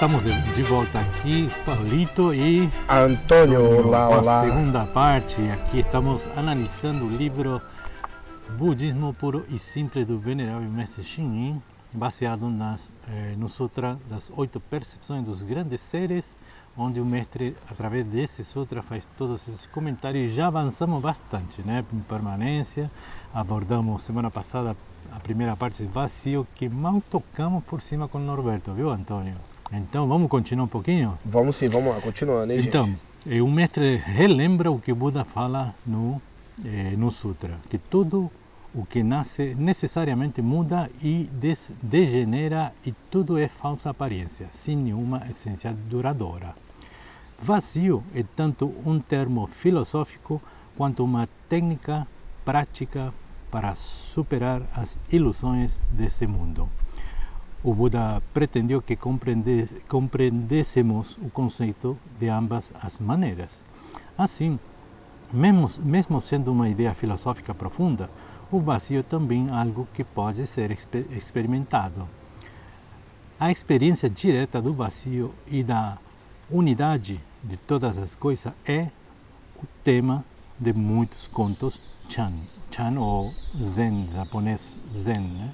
estamos de, volta aqui, Paulito e Antônio. Olá, olá. segunda parte, aqui estamos analisando o livro Budismo Puro e Simples do Venerável Mestre Xinyin, baseado nas, eh, no Sutra das Oito Percepções dos Grandes Seres, onde o mestre, através desse sutra, faz todos esses comentários e já avançamos bastante, né? Permanência, abordamos semana passada a primeira parte de vazio, que mal tocamos por cima com o Norberto, viu, Antônio? Então, vamos continuar um pouquinho? Vamos sim, vamos lá, continuando, hein, então, gente? Então, o mestre relembra o que Buda fala no, eh, no Sutra, que tudo o que nasce necessariamente muda e degenera e tudo é falsa aparência, sem nenhuma essência duradoura. Vazio é tanto um termo filosófico quanto uma técnica prática para superar as ilusões desse mundo. O Buda pretendeu que compreendêssemos o conceito de ambas as maneiras. Assim, mesmo, mesmo sendo uma ideia filosófica profunda, o vazio é também algo que pode ser experimentado. A experiência direta do vazio e da unidade de todas as coisas é o tema de muitos contos Chan, Chan ou Zen, japonês Zen. Né?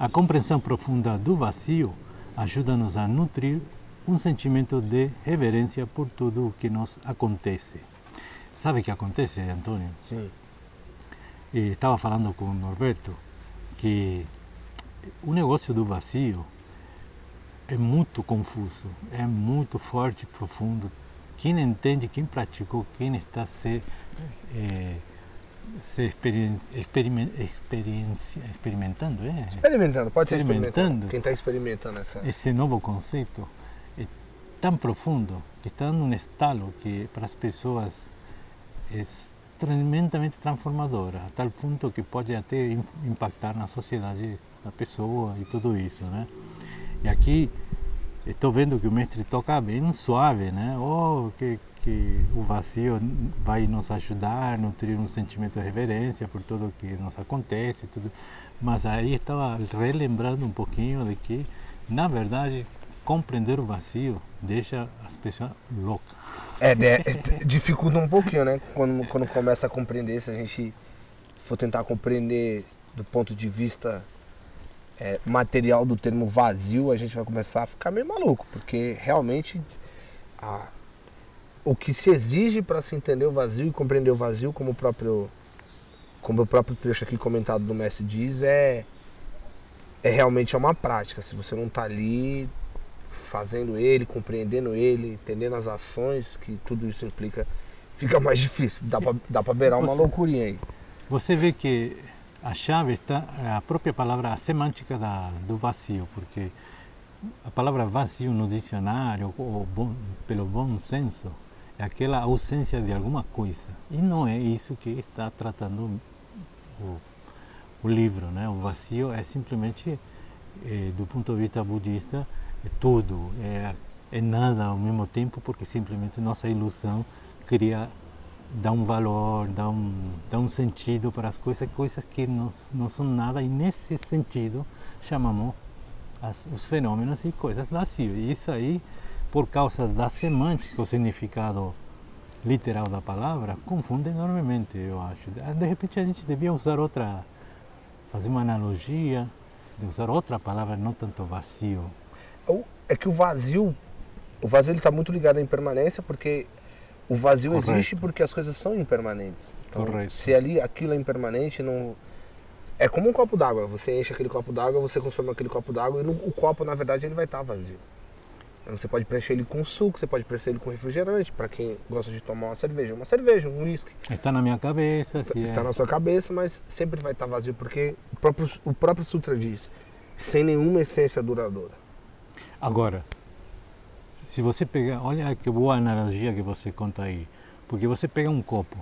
A compreensão profunda do vazio ajuda-nos a nutrir um sentimento de reverência por tudo o que nos acontece. Sabe o que acontece, Antônio? Sim. E estava falando com o Norberto que o negócio do vazio é muito confuso, é muito forte, profundo. Quem entende, quem praticou, quem está se é, se experien, experiment, experimentando, é? Experimentando, pode ser experimentando. Quem está experimentando essa... Esse novo conceito é tão profundo que está dando um estalo que para as pessoas é tremendamente transformadora, a tal ponto que pode até impactar na sociedade da pessoa e tudo isso, né? E aqui estou vendo que o mestre toca bem suave, né? Oh, que que o vazio vai nos ajudar nutrir um sentimento de reverência por tudo que nos acontece, tudo. Mas aí estava relembrando um pouquinho de que, na verdade, compreender o vazio deixa as pessoas loucas. É, né, dificulta um pouquinho, né? Quando, quando começa a compreender, se a gente for tentar compreender do ponto de vista é, material do termo vazio, a gente vai começar a ficar meio maluco, porque realmente a, o que se exige para se entender o vazio e compreender o vazio, como o próprio, como o próprio trecho aqui comentado do Messi diz, é, é realmente é uma prática. Se você não está ali fazendo ele, compreendendo ele, entendendo as ações que tudo isso implica, fica mais difícil. Dá para dá beirar uma loucurinha aí. Você vê que a chave está a própria palavra a semântica da, do vazio, porque a palavra vazio no dicionário, ou bom, pelo bom senso, é aquela ausência de alguma coisa. E não é isso que está tratando o, o livro. Né? O vazio é simplesmente, é, do ponto de vista budista, é tudo, é, é nada ao mesmo tempo, porque simplesmente nossa ilusão cria dá um valor, dá um, dá um sentido para as coisas, coisas que não, não são nada, e nesse sentido chamamos as, os fenômenos e coisas vazios. E isso aí por causa da semântica, o significado literal da palavra, confunde enormemente, eu acho. De repente a gente devia usar outra, fazer uma analogia, de usar outra palavra, não tanto vazio. É que o vazio, o vazio está muito ligado à impermanência, porque o vazio Correto. existe porque as coisas são impermanentes. Então, Correto. se ali aquilo é impermanente, não é como um copo d'água. Você enche aquele copo d'água, você consome aquele copo d'água e no, o copo, na verdade, ele vai estar tá vazio. Você pode preencher ele com suco, você pode preencher ele com refrigerante, para quem gosta de tomar uma cerveja, uma cerveja, um uísque. Está na minha cabeça. Está é. na sua cabeça, mas sempre vai estar vazio, porque o próprio, o próprio Sutra diz, sem nenhuma essência duradoura. Agora, se você pegar, olha que boa analogia que você conta aí, porque você pega um copo,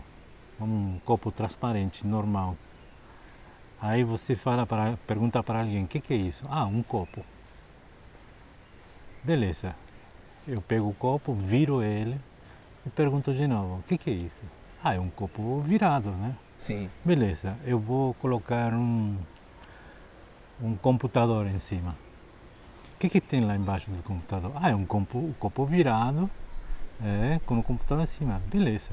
um copo transparente, normal, aí você fala para, pergunta para alguém, o que, que é isso? Ah, um copo. Beleza. Eu pego o copo, viro ele e pergunto de novo: o que, que é isso? Ah, é um copo virado, né? Sim. Beleza, eu vou colocar um, um computador em cima. O que, que tem lá embaixo do computador? Ah, é um copo, um copo virado é, com o computador em cima. Beleza.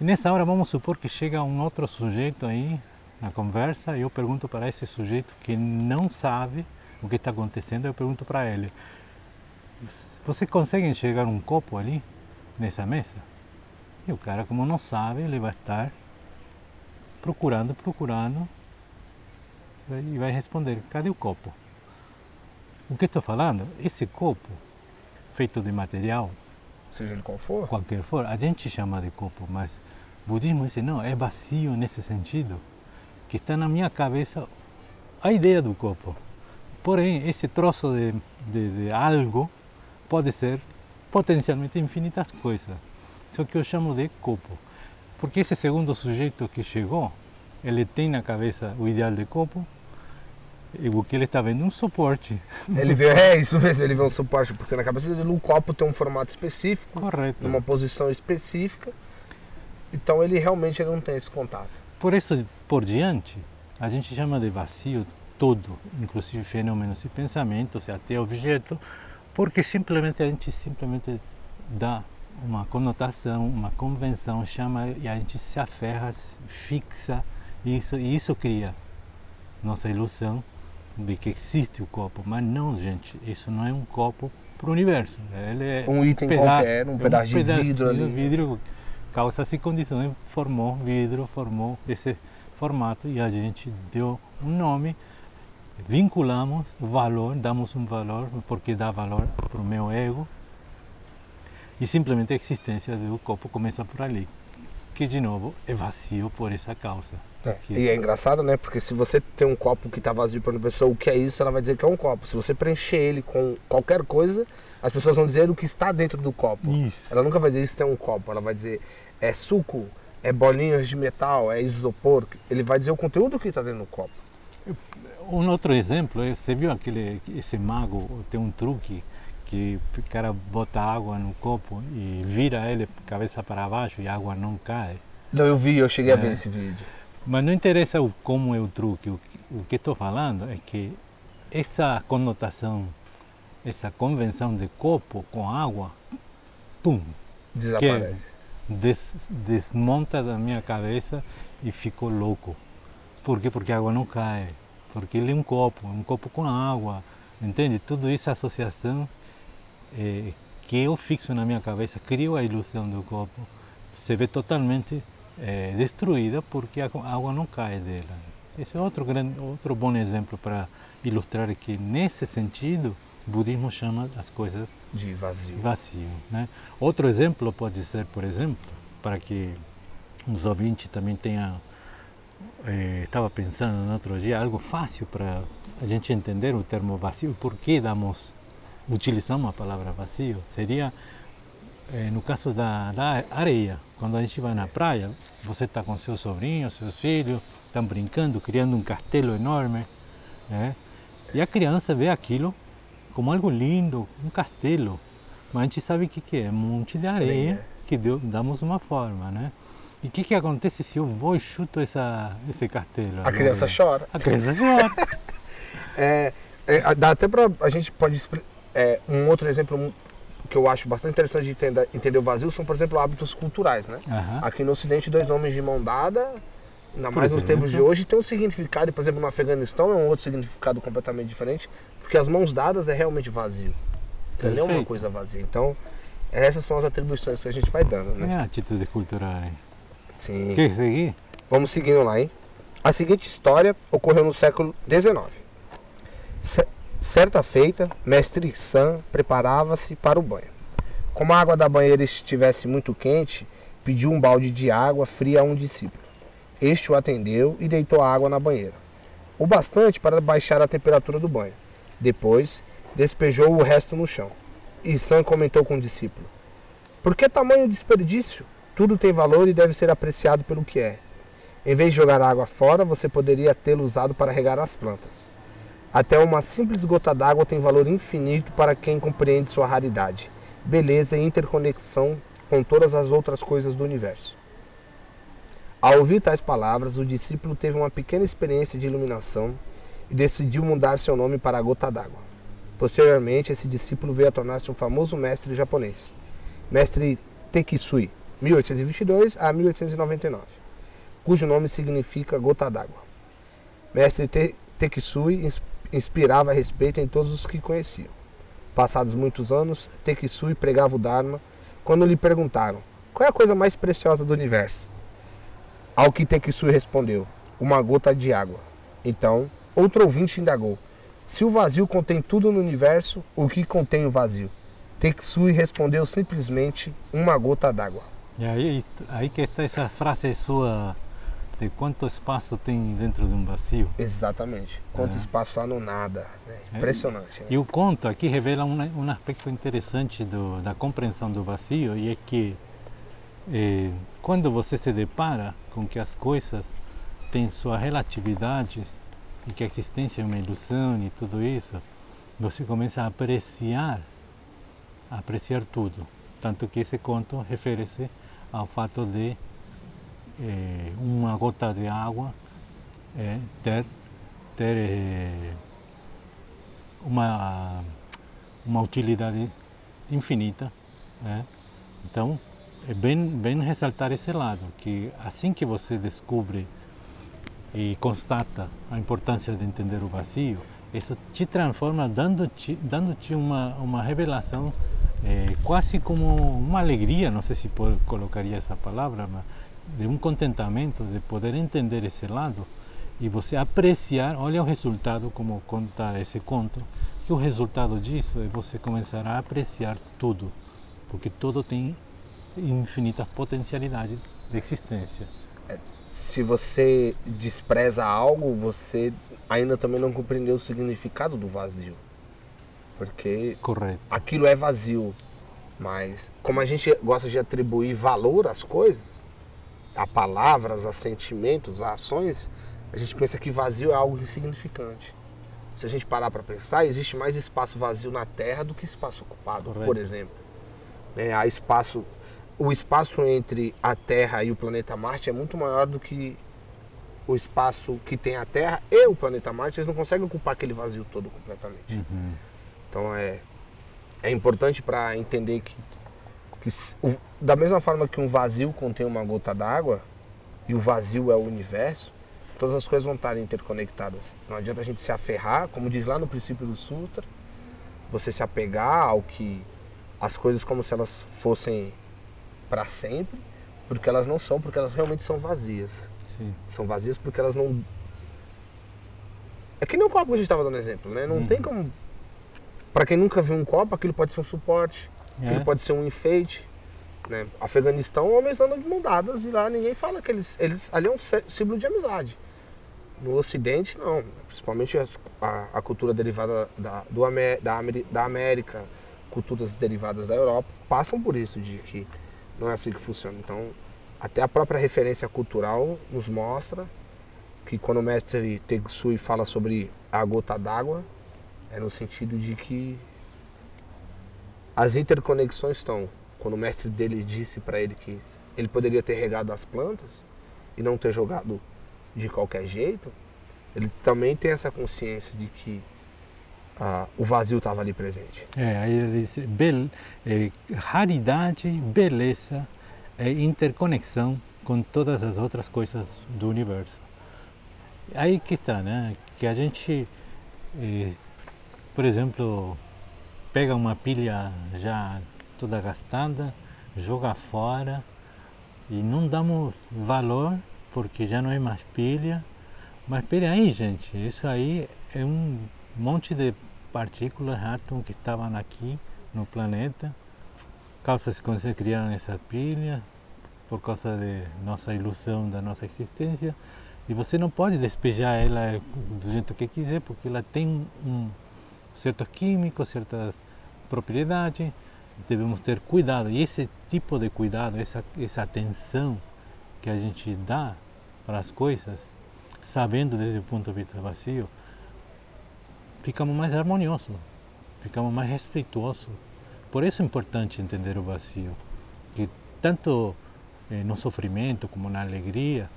E nessa hora vamos supor que chega um outro sujeito aí na conversa e eu pergunto para esse sujeito que não sabe o que está acontecendo, eu pergunto para ele, você consegue enxergar um copo ali nessa mesa? E o cara, como não sabe, ele vai estar procurando, procurando e vai responder: cadê o copo? O que estou falando? Esse copo, feito de material, seja ele qual for, qualquer for, a gente chama de copo, mas o budismo diz não, é vazio nesse sentido, que está na minha cabeça a ideia do copo. Porém, esse troço de, de, de algo pode ser potencialmente infinitas coisas. Só que eu chamo de copo. Porque esse segundo sujeito que chegou, ele tem na cabeça o ideal de copo, e o que ele está vendo é um suporte. Ele vê, é isso mesmo, ele vê um suporte, porque na cabeça dele o copo tem um formato específico, Correto. numa posição específica, então ele realmente não tem esse contato. Por isso, por diante, a gente chama de vazio todo, inclusive fenômenos e pensamentos, até objeto, porque simplesmente a gente simplesmente dá uma conotação, uma convenção, chama e a gente se aferra, fixa isso e isso cria nossa ilusão de que existe o copo, mas não, gente, isso não é um copo para o universo. Ele é um item pedaço, qualquer, um é pedaço um de vidro ali. vidro, causa e condições, formou vidro, formou esse formato e a gente deu um nome, vinculamos o valor, damos um valor, porque dá valor para o meu ego, e simplesmente a existência do copo começa por ali, que de novo é vazio por essa causa. É. E é engraçado, né? Porque se você tem um copo que está vazio para uma pessoa, o que é isso, ela vai dizer que é um copo. Se você preencher ele com qualquer coisa, as pessoas vão dizer o que está dentro do copo. Isso. Ela nunca vai dizer isso é um copo. Ela vai dizer é suco, é bolinhas de metal, é isopor. Ele vai dizer o conteúdo que está dentro do copo. Um outro exemplo, é, você viu aquele esse mago tem um truque que o cara bota água no copo e vira ele cabeça para baixo e a água não cai. Não, eu vi, eu cheguei é. a ver esse vídeo. Mas não interessa o como é o truque, o, o que estou falando é que essa conotação, essa convenção de copo com água, pum, desaparece. Des, desmonta da minha cabeça e fico louco. Por quê? Porque a água não cai. Porque ele é um copo, um copo com água. Entende? Tudo isso é associação é, que eu fixo na minha cabeça, crio a ilusão do copo. Você vê totalmente é, destruída porque a água não cai dela. Esse é outro, grande, outro bom exemplo para ilustrar que, nesse sentido, o budismo chama as coisas de vazio. vazio né? Outro exemplo pode ser, por exemplo, para que os ouvintes também tenham. Estava pensando no outro dia, algo fácil para a gente entender o termo vazio, por que damos, utilizamos a palavra vazio. Seria é, no caso da, da, areia, quando a gente vai na praia, você está com seus sobrinhos, seus filhos, estão brincando, criando um castelo enorme, né? e a criança vê aquilo como algo lindo, um castelo, mas a gente sabe o que, que é, um monte de areia que deu, damos uma forma, né? E o que, que acontece se eu vou e chuto essa, esse castelo? A criança chora. A criança chora. é, é, dá até para a gente pode é, um outro exemplo que eu acho bastante interessante de entender, entender o vazio são, por exemplo, hábitos culturais, né? Uhum. Aqui no Ocidente, dois homens de mão dada, ainda mais nos tempos de hoje, tem um significado, por exemplo, no Afeganistão é um outro significado completamente diferente, porque as mãos dadas é realmente vazio. Não é uma coisa vazia. Então, essas são as atribuições que a gente vai dando, né? É a atitude cultural, hein? Sim. Quer seguir? Vamos seguindo lá, hein? A seguinte história ocorreu no século XIX. Certa feita, mestre San preparava-se para o banho. Como a água da banheira estivesse muito quente, pediu um balde de água fria a um discípulo. Este o atendeu e deitou a água na banheira, o bastante para baixar a temperatura do banho. Depois, despejou o resto no chão. E San comentou com o discípulo: Por que tamanho desperdício? Tudo tem valor e deve ser apreciado pelo que é. Em vez de jogar água fora, você poderia tê-lo usado para regar as plantas. Até uma simples gota d'água tem valor infinito para quem compreende sua raridade, beleza e interconexão com todas as outras coisas do universo. Ao ouvir tais palavras, o discípulo teve uma pequena experiência de iluminação e decidiu mudar seu nome para a gota d'água. Posteriormente, esse discípulo veio a tornar-se um famoso mestre japonês, mestre Tekisui, 1822 a 1899, cujo nome significa gota d'água. Mestre Te Tekisui inspirava respeito em todos os que conheciam. Passados muitos anos, Tekisui pregava o Dharma quando lhe perguntaram qual é a coisa mais preciosa do universo. Ao que Tekisui respondeu: uma gota de água. Então, outro ouvinte indagou: se o vazio contém tudo no universo, o que contém o vazio? Tekisui respondeu simplesmente uma gota d'água. E aí, aí que está essa frase sua de quanto espaço tem dentro de um vazio. Exatamente. Quanto é. espaço há no nada. Né? É. Impressionante. Né? E o conto aqui revela um, um aspecto interessante do, da compreensão do vazio e é que eh, quando você se depara com que as coisas têm sua relatividade e que a existência é uma ilusão e tudo isso, você começa a apreciar, a apreciar tudo. Tanto que esse conto refere-se ao fato de eh, uma gota de água eh, ter, ter eh, uma, uma utilidade infinita. Né? Então, é bem, bem ressaltar esse lado, que assim que você descobre e constata a importância de entender o vazio, isso te transforma, dando-te dando -te uma, uma revelação é, quase como uma alegria, não sei se colocaria essa palavra, mas de um contentamento de poder entender esse lado e você apreciar, olha o resultado, como conta esse conto, que o resultado disso é você começar a apreciar tudo, porque tudo tem infinitas potencialidades de existência. É, se você despreza algo, você ainda também não compreendeu o significado do vazio. Porque Correto. aquilo é vazio. Mas como a gente gosta de atribuir valor às coisas, a palavras, a sentimentos, a ações, a gente pensa que vazio é algo insignificante. Se a gente parar para pensar, existe mais espaço vazio na Terra do que espaço ocupado, Correto. por exemplo. É, há espaço o espaço entre a Terra e o planeta Marte é muito maior do que o espaço que tem a Terra e o planeta Marte. Eles não conseguem ocupar aquele vazio todo completamente. Uhum. Então é, é importante para entender que, que o, da mesma forma que um vazio contém uma gota d'água e o vazio é o universo, todas as coisas vão estar interconectadas. Não adianta a gente se aferrar, como diz lá no princípio do Sutra, você se apegar ao que as coisas como se elas fossem para sempre, porque elas não são, porque elas realmente são vazias. Sim. São vazias porque elas não. É que nem o copo que a gente estava dando exemplo, né? Não hum. tem como. Para quem nunca viu um copo, aquilo pode ser um suporte, é. aquilo pode ser um enfeite. Né? Afeganistão, homens andam de mão dadas e lá ninguém fala que eles, eles. Ali é um símbolo de amizade. No Ocidente, não. Principalmente a, a, a cultura derivada da, do, da, da América, culturas derivadas da Europa, passam por isso, de que não é assim que funciona. Então, até a própria referência cultural nos mostra que quando o mestre Tegsui fala sobre a gota d'água, é no sentido de que as interconexões estão. Quando o mestre dele disse para ele que ele poderia ter regado as plantas e não ter jogado de qualquer jeito, ele também tem essa consciência de que ah, o vazio estava ali presente. É, aí ele diz, bel, é, raridade, beleza é interconexão com todas as outras coisas do universo. Aí que está, né? Que a gente, é, por exemplo, pega uma pilha já toda gastada, joga fora e não damos valor porque já não é mais pilha. Mas peraí, aí, gente, isso aí é um monte de partículas, átomos que estavam aqui no planeta, causas que se criaram nessa pilha, por causa de nossa ilusão da nossa existência, e você não pode despejar ela do jeito que quiser, porque ela tem um certos químicos, certas propriedades, devemos ter cuidado. E esse tipo de cuidado, essa, essa atenção que a gente dá para as coisas, sabendo desde o ponto de vista vazio, ficamos mais harmoniosos, ficamos mais respeitosos. Por isso é importante entender o vazio, que tanto eh, no sofrimento como na alegria,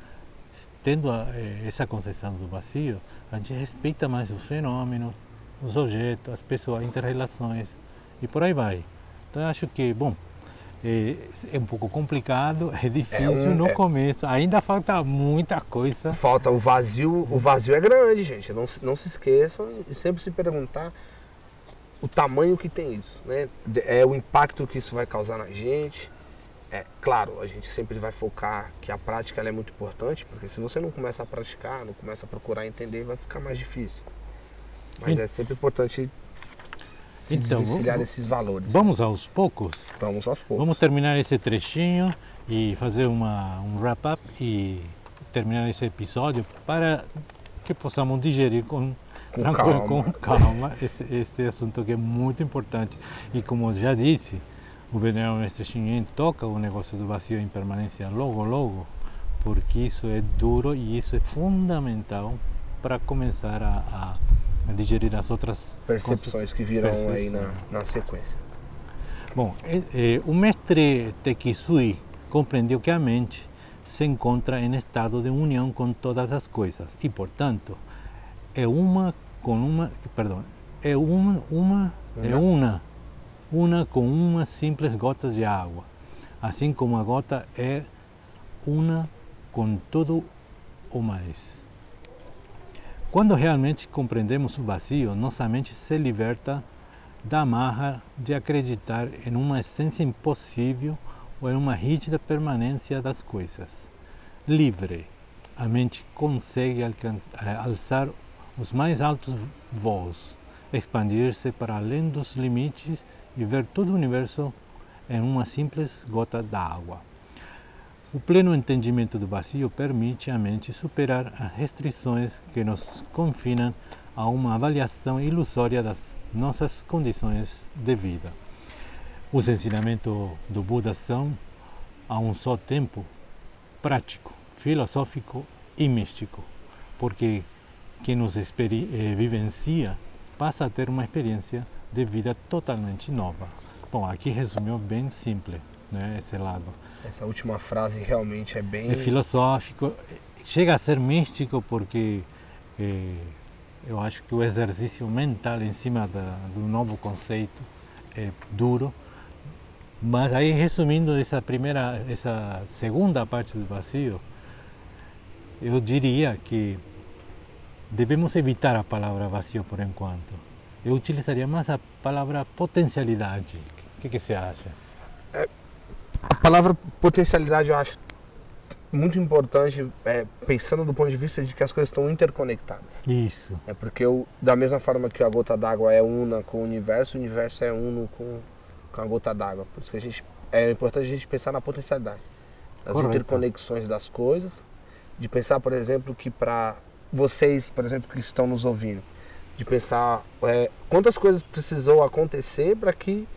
tendo a, eh, essa concepção do vazio, a gente respeita mais os fenômenos, os objetos, as pessoas, interrelações e por aí vai. Então eu acho que, bom, é, é um pouco complicado, é difícil é um, no é... começo, ainda falta muita coisa. Falta o vazio, o vazio é grande, gente. Não, não se esqueçam e sempre se perguntar o tamanho que tem isso, né? É o impacto que isso vai causar na gente. É claro, a gente sempre vai focar que a prática é muito importante, porque se você não começa a praticar, não começa a procurar entender, vai ficar mais difícil. Mas e... é sempre importante se então, desvencilhar desses valores. Vamos aos poucos? Vamos aos poucos. Vamos terminar esse trechinho e fazer uma, um wrap-up e terminar esse episódio para que possamos digerir com, com calma, com calma esse, esse assunto que é muito importante. E como já disse, o venerável mestre Xinyen toca o negócio do vazio em permanência logo, logo, porque isso é duro e isso é fundamental para começar a, a digerir as outras percepções que virão percepções. aí na, na sequência. Bom, o mestre Tekisui compreendeu que a mente se encontra em estado de união com todas as coisas e, portanto, é uma com uma, perdão, é uma, uma é uma, uma com uma simples gotas de água, assim como a gota é uma com todo o mais. Quando realmente compreendemos o vazio, nossa mente se liberta da amarra de acreditar em uma essência impossível ou em uma rígida permanência das coisas. Livre, a mente consegue eh, alçar os mais altos voos, expandir-se para além dos limites e ver todo o universo em uma simples gota d'água. O pleno entendimento do vazio permite à mente superar as restrições que nos confinam a uma avaliação ilusória das nossas condições de vida. Os ensinamentos do Buda são, a um só tempo, prático, filosófico e místico, porque quem os eh, vivencia passa a ter uma experiência de vida totalmente nova. Bom, aqui resumiu bem simples né, esse lado. Essa última frase realmente é bem. É filosófico, chega a ser místico porque é, eu acho que o exercício mental em cima da, do novo conceito é duro. Mas aí, resumindo essa primeira, essa segunda parte do vazio, eu diria que devemos evitar a palavra vazio por enquanto. Eu utilizaria mais a palavra potencialidade. O que, que você acha? A palavra potencialidade eu acho muito importante, é, pensando do ponto de vista de que as coisas estão interconectadas. Isso. É porque eu, da mesma forma que a gota d'água é una com o universo, o universo é uno com, com a gota d'água. Por isso que a gente, é importante a gente pensar na potencialidade, nas Correto. interconexões das coisas, de pensar, por exemplo, que para vocês, por exemplo, que estão nos ouvindo, de pensar é, quantas coisas precisou acontecer para que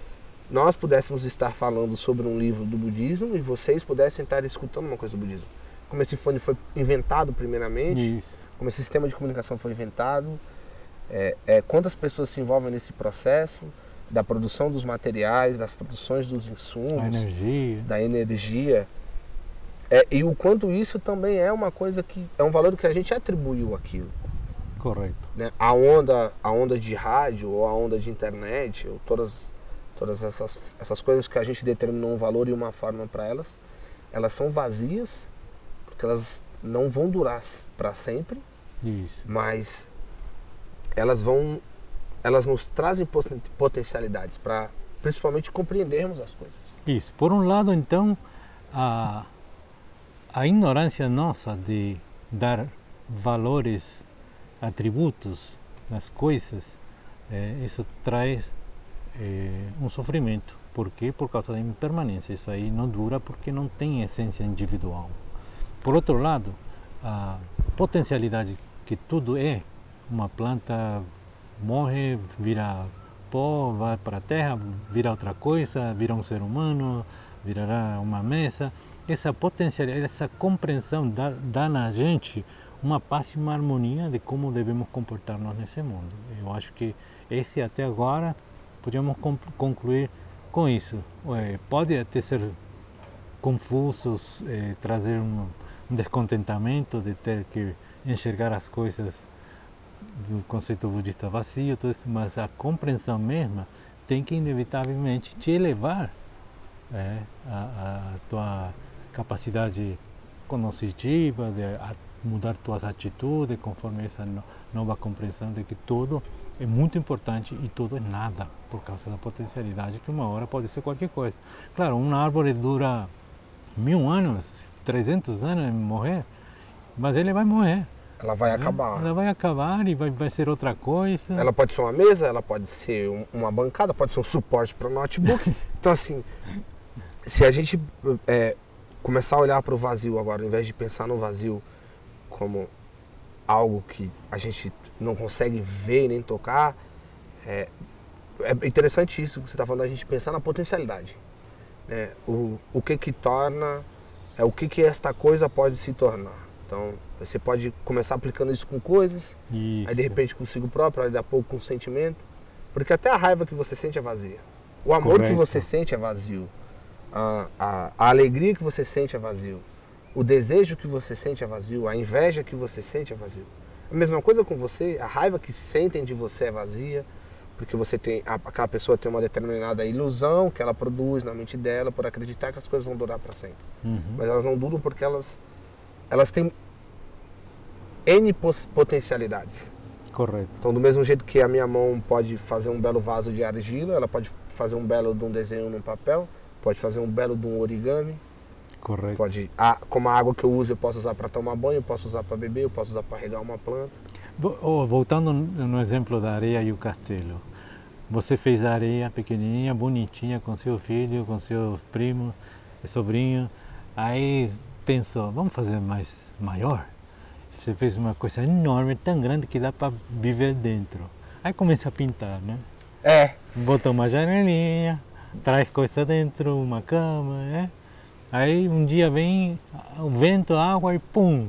nós pudéssemos estar falando sobre um livro do budismo e vocês pudessem estar escutando uma coisa do budismo. Como esse fone foi inventado primeiramente, Isso. como esse sistema de comunicação foi inventado, é, é, quantas pessoas se envolvem nesse processo da produção dos materiais, das produções dos insumos, energia. da energia. É, e o quanto isso também é uma coisa que é um valor que a gente atribuiu aquilo. Correto. Né? A onda, a onda de rádio ou a onda de internet, ou todas todas essas, essas coisas que a gente determinou um valor e uma forma para elas, elas são vazias, porque elas não vão durar para sempre, Isso. mas elas vão, elas nos trazem potencialidades para principalmente compreendermos as coisas. Isso. Por um lado, então, a, a ignorância nossa de dar valores, atributos nas coisas, é, isso traz é, um sofrimento. Por quê? Por causa da impermanência. Isso aí não dura porque não tem essência individual. Por outro lado, a potencialidade que tudo é, uma planta morre, vira pó, vai para a terra, vira outra coisa, vira um ser humano, virará uma mesa. Essa potencialidade, essa compreensão dá, dá na gente uma paz e uma harmonia de como devemos comportar-nos nesse mundo. Eu acho que esse até agora podíamos concluir com isso. pode até ser confuso, eh, trazer um, um descontentamento de ter que enxergar as coisas do conceito budista vazio, tudo isso, mas a compreensão mesma tem que inevitavelmente te elevar é, a, a tua capacidade cognitiva de mudar tuas atitudes conforme essa nova compreensão de que tudo é muito importante e tudo é nada por causa da potencialidade que uma hora pode ser qualquer coisa. Claro, uma árvore dura mil anos, 300 anos morrer, mas ele vai morrer. Ela vai né? acabar. Ela vai acabar e vai, vai ser outra coisa. Ela pode ser uma mesa, ela pode ser uma bancada, pode ser um suporte para o notebook. então, assim, se a gente é, começar a olhar para o vazio agora, ao invés de pensar no vazio como algo que a gente não consegue ver nem tocar, é, é interessante isso que você está falando, a gente pensar na potencialidade. Né? O, o que que torna, é o que que esta coisa pode se tornar. Então, você pode começar aplicando isso com coisas, isso. aí de repente consigo próprio, aí daqui a pouco com sentimento. Porque até a raiva que você sente é vazia. O amor Correto. que você sente é vazio. A, a, a, alegria que você sente é vazio. O desejo que você sente é vazio. A inveja que você sente é vazio. A mesma coisa com você, a raiva que sentem de você é vazia, porque você tem aquela pessoa tem uma determinada ilusão que ela produz na mente dela por acreditar que as coisas vão durar para sempre. Uhum. Mas elas não duram porque elas elas têm N potencialidades. Correto. Então, do mesmo jeito que a minha mão pode fazer um belo vaso de argila, ela pode fazer um belo de um desenho no papel, pode fazer um belo de um origami. Correto. Pode, a, como a água que eu uso, eu posso usar para tomar banho, eu posso usar para beber, eu posso usar para regar uma planta. Voltando no exemplo da areia e o castelo. Você fez a areia pequenininha, bonitinha, com seu filho, com seus primos, sobrinho. Aí pensou, vamos fazer mais maior? Você fez uma coisa enorme, tão grande que dá para viver dentro. Aí começa a pintar, né? É. Bota uma janelinha, traz coisa dentro, uma cama, né? Aí um dia vem o vento, a água e pum!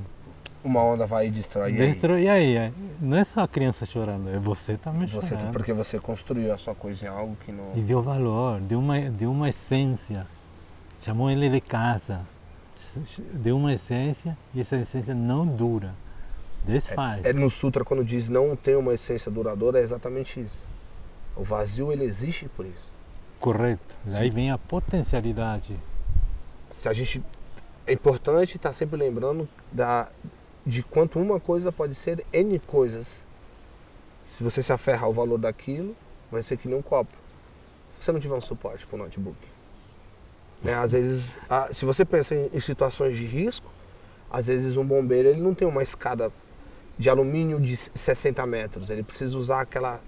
Uma onda vai e destrói. Destrói, e aí? aí? Não é só a criança chorando, é você também você, chorando. Porque você construiu a sua coisa em algo que não... E deu valor, deu uma, deu uma essência. Chamou ele de casa. Deu uma essência e essa essência não dura. Desfaz. É, é, no Sutra, quando diz não tem uma essência duradoura, é exatamente isso. O vazio, ele existe por isso. Correto. Daí vem a potencialidade. Se a gente... É importante estar sempre lembrando da, de quanto uma coisa pode ser N coisas. Se você se aferrar ao valor daquilo, vai ser que nem um copo. Se você não tiver um suporte para o notebook. Né? Às vezes, se você pensa em, em situações de risco, às vezes um bombeiro ele não tem uma escada de alumínio de 60 metros. Ele precisa usar aquela,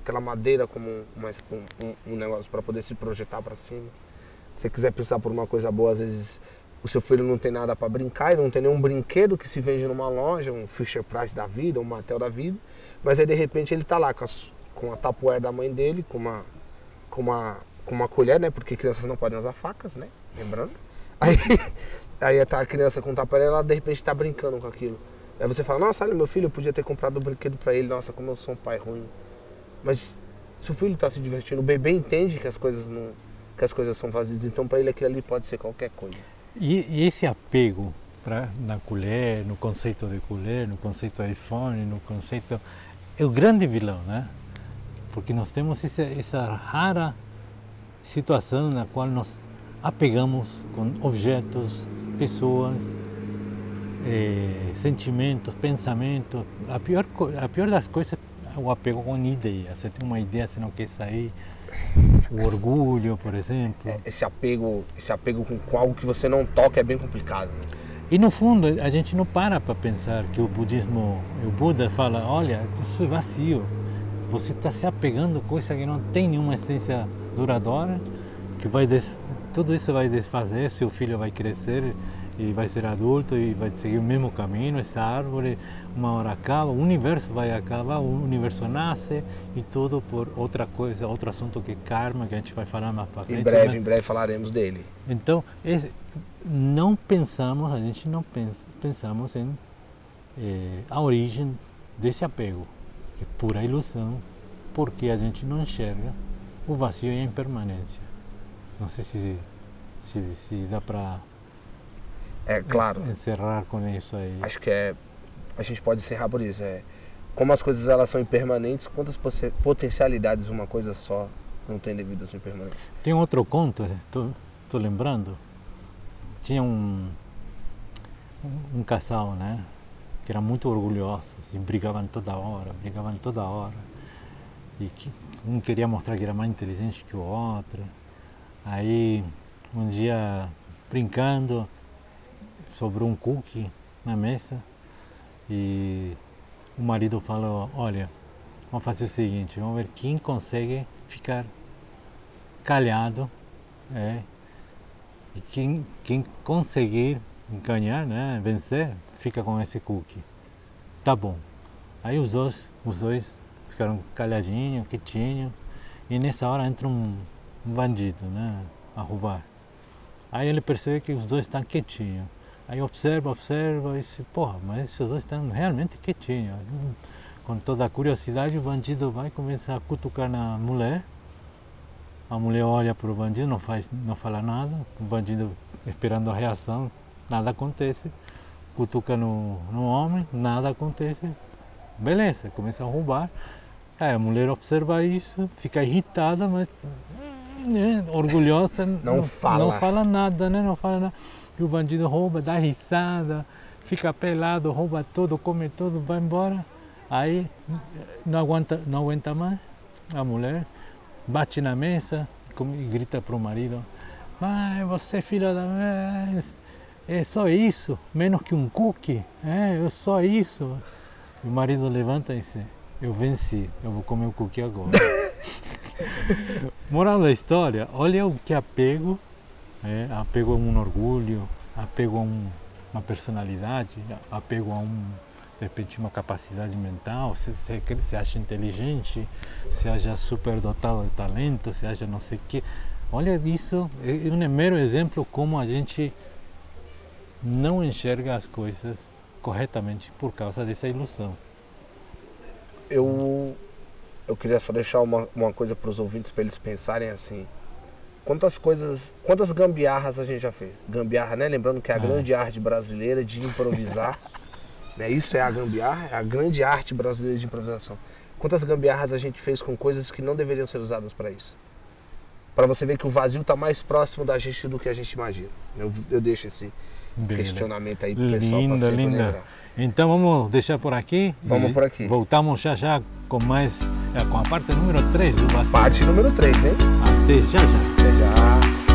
aquela madeira como uma, um, um, negócio para poder se projetar para cima. Se você quiser pensar por uma coisa boa, às vezes o seu filho não tem nada para brincar e não tem nenhum brinquedo que se vende numa loja, um Fisher Price da vida, um Mattel da vida, mas aí de repente ele está lá com, as, com a tapoeira da mãe dele, com uma, com, uma, com uma colher, né? Porque crianças não podem usar facas, né? Lembrando. Aí, aí tá a criança com tapoeira, ela de repente está brincando com aquilo. Aí você fala, nossa, olha meu filho, eu podia ter comprado um brinquedo para ele, nossa, como eu sou um pai ruim. Mas se o filho está se divertindo, o bebê entende que as coisas não, que as coisas são vazias, então para ele aquilo ali pode ser qualquer coisa. E, e esse apego pra, na colher, no conceito de colher, no conceito iPhone, no conceito é o grande vilão, né? Porque nós temos essa, essa rara situação na qual nós apegamos com objetos, pessoas, eh, sentimentos, pensamentos. A pior, a pior das coisas é o apego com ideia. Você tem uma ideia, você não quer sair. O orgulho, por exemplo. É, esse apego, esse apego com algo que você não toca é bem complicado. Né? E no fundo, a gente não para para pensar que o budismo, o Buda fala, olha, isso é vazio. Você está se apegando a coisa que não tem nenhuma essência duradoura, que vai des... tudo isso vai desfazer, seu filho vai crescer e vai ser adulto e vai seguir o mesmo caminho, essa árvore uma hora acaba, o universo vai acabar, o universo nasce e tudo por outra coisa, outro assunto que é karma, que a gente vai falar mais para frente. Em breve, né? em breve falaremos dele. Então, esse, não pensamos, a gente não pensa, pensamos em eh, a origem desse apego, que é pura ilusão, porque a gente não enxerga o vazio e a impermanência. Não sei se, se, se dá para é claro. Encerrar com isso aí. Acho que é. A gente pode encerrar por isso. É, como as coisas elas são impermanentes, quantas potencialidades uma coisa só não tem devido à sua impermanência. Tem outro conto, tô, tô lembrando, tinha um, um casal, né? Que era muito orgulhosos e brigavam toda hora, brigavam toda hora. E que um queria mostrar que era mais inteligente que o outro. Aí, um dia, brincando, sobrou um cookie na mesa e o marido falou, olha, vamos fazer o seguinte, vamos ver quem consegue ficar calhado é, e quem, quem conseguir ganhar, né, vencer, fica com esse cookie. Tá bom. Aí os dois, os dois ficaram calhadinhos, quietinhos, e nessa hora entra um, um bandido, né, a roubar. Aí ele percebe que os dois estão quietinhos. Aí observa, observa e diz, porra, mas esses dois estão realmente quietinhos. Com toda a curiosidade, o bandido vai começar a cutucar na mulher. A mulher olha para o bandido, não, faz, não fala nada. O bandido esperando a reação, nada acontece. Cutuca no, no homem, nada acontece. Beleza, começa a roubar. Aí a mulher observa isso, fica irritada, mas né, orgulhosa, não, não, fala. não fala nada, né? Não fala nada. E o bandido rouba, dá risada, fica pelado, rouba tudo, come tudo, vai embora. Aí não aguenta, não aguenta mais a mulher, bate na mesa e grita para o marido, mas você filho da mãe, é só isso, menos que um cookie, é, é só isso. E o marido levanta e diz, eu venci, eu vou comer o cookie agora. Moral da história, olha o que apego é, apego a um orgulho, apego a um, uma personalidade, apego a um, de repente, uma capacidade mental, se, se, se acha inteligente, se acha superdotado de talento, se acha não sei o quê. Olha isso, é um mero exemplo como a gente não enxerga as coisas corretamente por causa dessa ilusão. Eu, eu queria só deixar uma, uma coisa para os ouvintes, para eles pensarem assim. Quantas coisas, quantas gambiarras a gente já fez? Gambiarra, né? Lembrando que é a é. grande arte brasileira de improvisar. né? Isso é a gambiarra, é a grande arte brasileira de improvisação. Quantas gambiarras a gente fez com coisas que não deveriam ser usadas para isso? Para você ver que o vazio está mais próximo da gente do que a gente imagina. Eu, eu deixo esse questionamento aí pro pessoal sempre linda. lembrar. Então vamos deixar por aqui. Vamos por aqui. Voltamos já já com mais, com a parte número 3 do vazio. Parte número 3, hein? Até já já. Até já.